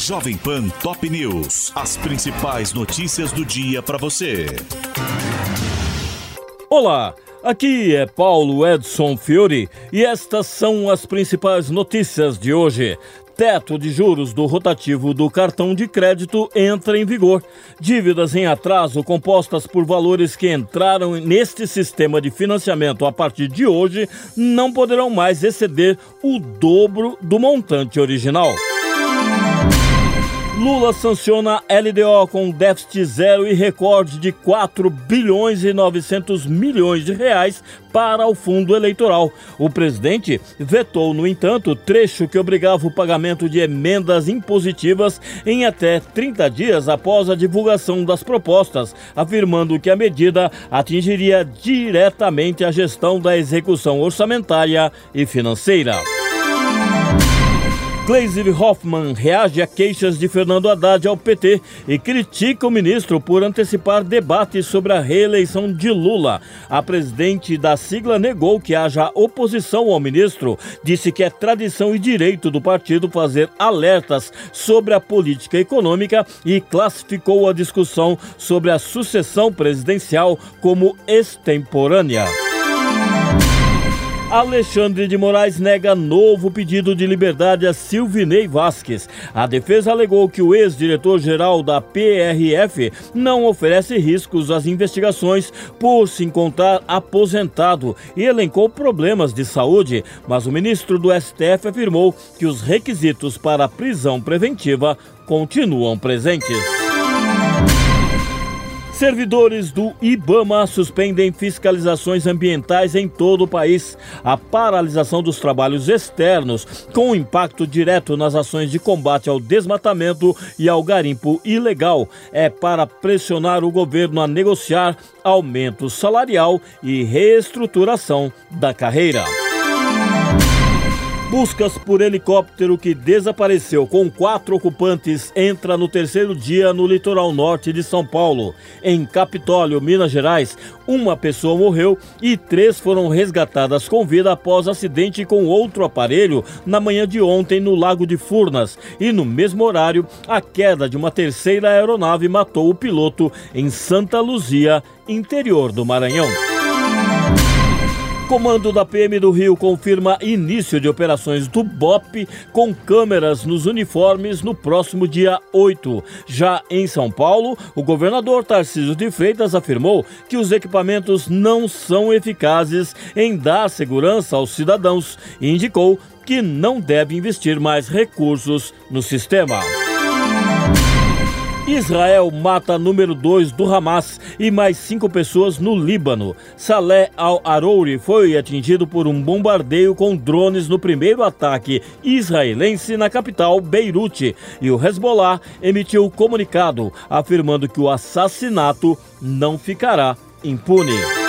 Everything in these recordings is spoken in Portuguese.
Jovem Pan Top News. As principais notícias do dia para você. Olá, aqui é Paulo Edson Fiore e estas são as principais notícias de hoje teto de juros do rotativo do cartão de crédito entra em vigor. Dívidas em atraso compostas por valores que entraram neste sistema de financiamento a partir de hoje não poderão mais exceder o dobro do montante original. Lula sanciona LDO com déficit zero e recorde de 4 bilhões e 900 milhões de reais para o fundo eleitoral. O presidente vetou, no entanto, trecho que obrigava o pagamento de emendas impositivas em até 30 dias após a divulgação das propostas, afirmando que a medida atingiria diretamente a gestão da execução orçamentária e financeira. Gleisi Hoffmann reage a queixas de Fernando Haddad ao PT e critica o ministro por antecipar debates sobre a reeleição de Lula. A presidente da sigla negou que haja oposição ao ministro, disse que é tradição e direito do partido fazer alertas sobre a política econômica e classificou a discussão sobre a sucessão presidencial como extemporânea. Alexandre de Moraes nega novo pedido de liberdade a Silvinei Vasques. A defesa alegou que o ex-diretor-geral da PRF não oferece riscos às investigações por se encontrar aposentado e elencou problemas de saúde, mas o ministro do STF afirmou que os requisitos para prisão preventiva continuam presentes. Servidores do IBAMA suspendem fiscalizações ambientais em todo o país. A paralisação dos trabalhos externos, com impacto direto nas ações de combate ao desmatamento e ao garimpo ilegal, é para pressionar o governo a negociar aumento salarial e reestruturação da carreira. Buscas por helicóptero que desapareceu com quatro ocupantes entra no terceiro dia no litoral norte de São Paulo. Em Capitólio, Minas Gerais, uma pessoa morreu e três foram resgatadas com vida após acidente com outro aparelho na manhã de ontem no Lago de Furnas. E no mesmo horário, a queda de uma terceira aeronave matou o piloto em Santa Luzia, interior do Maranhão. Comando da PM do Rio confirma início de operações do BOP com câmeras nos uniformes no próximo dia 8. Já em São Paulo, o governador Tarcísio de Freitas afirmou que os equipamentos não são eficazes em dar segurança aos cidadãos e indicou que não deve investir mais recursos no sistema. Israel mata número 2 do Hamas e mais cinco pessoas no Líbano. Saleh al-Arouri foi atingido por um bombardeio com drones no primeiro ataque israelense na capital Beirute. E o Hezbollah emitiu comunicado afirmando que o assassinato não ficará impune.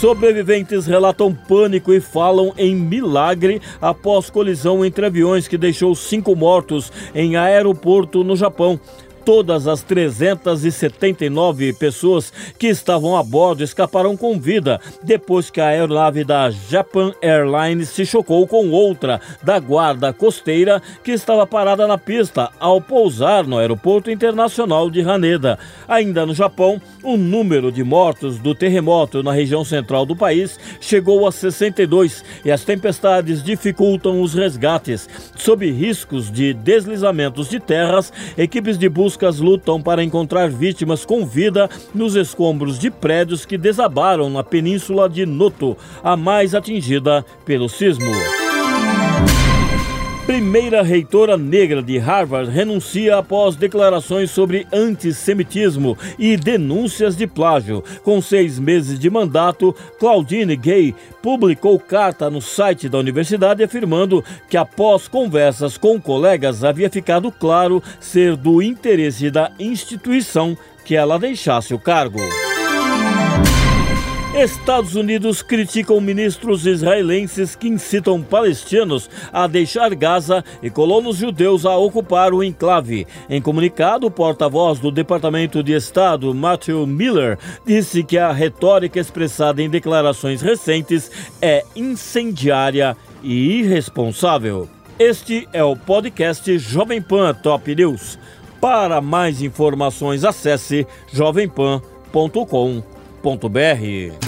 Sobreviventes relatam pânico e falam em milagre após colisão entre aviões que deixou cinco mortos em aeroporto no Japão todas as 379 pessoas que estavam a bordo escaparam com vida depois que a aeronave da Japan Airlines se chocou com outra da guarda costeira que estava parada na pista ao pousar no aeroporto internacional de Haneda. Ainda no Japão, o número de mortos do terremoto na região central do país chegou a 62 e as tempestades dificultam os resgates. Sob riscos de deslizamentos de terras, equipes de busca buscas lutam para encontrar vítimas com vida nos escombros de prédios que desabaram na península de Noto, a mais atingida pelo sismo. Primeira reitora negra de Harvard renuncia após declarações sobre antissemitismo e denúncias de plágio. Com seis meses de mandato, Claudine Gay publicou carta no site da universidade afirmando que, após conversas com colegas, havia ficado claro ser do interesse da instituição que ela deixasse o cargo. Estados Unidos criticam ministros israelenses que incitam palestinos a deixar Gaza e colonos judeus a ocupar o enclave. Em comunicado, o porta-voz do Departamento de Estado, Matthew Miller, disse que a retórica expressada em declarações recentes é incendiária e irresponsável. Este é o podcast Jovem Pan Top News. Para mais informações, acesse jovempan.com.br.